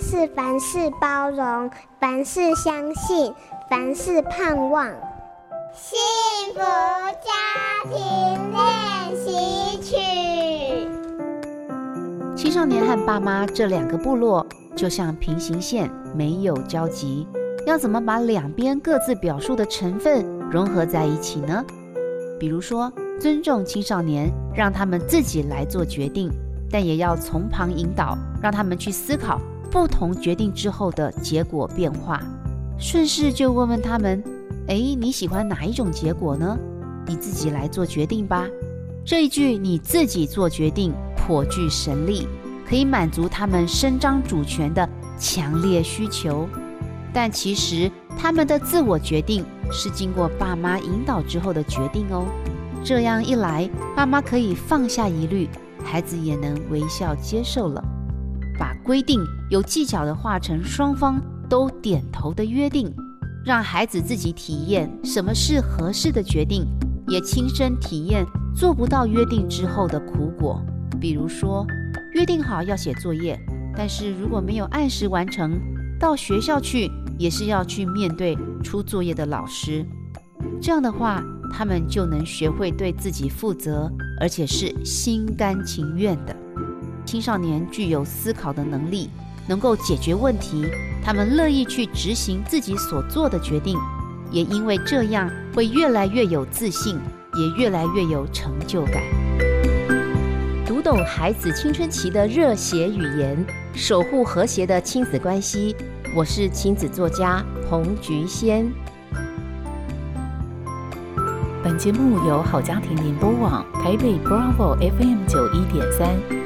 是凡事包容，凡事相信，凡事盼望。幸福家庭练习曲。青少年和爸妈这两个部落就像平行线，没有交集。要怎么把两边各自表述的成分融合在一起呢？比如说，尊重青少年，让他们自己来做决定，但也要从旁引导，让他们去思考不同决定之后的结果变化。顺势就问问他们。哎，你喜欢哪一种结果呢？你自己来做决定吧。这一句“你自己做决定”颇具神力，可以满足他们伸张主权的强烈需求。但其实他们的自我决定是经过爸妈引导之后的决定哦。这样一来，爸妈可以放下疑虑，孩子也能微笑接受了。把规定有技巧地化成双方都点头的约定。让孩子自己体验什么是合适的决定，也亲身体验做不到约定之后的苦果。比如说，约定好要写作业，但是如果没有按时完成，到学校去也是要去面对出作业的老师。这样的话，他们就能学会对自己负责，而且是心甘情愿的。青少年具有思考的能力。能够解决问题，他们乐意去执行自己所做的决定，也因为这样会越来越有自信，也越来越有成就感。读懂孩子青春期的热血语言，守护和谐的亲子关系。我是亲子作家彭菊仙。本节目由好家庭联播网台北 Bravo FM 九一点三。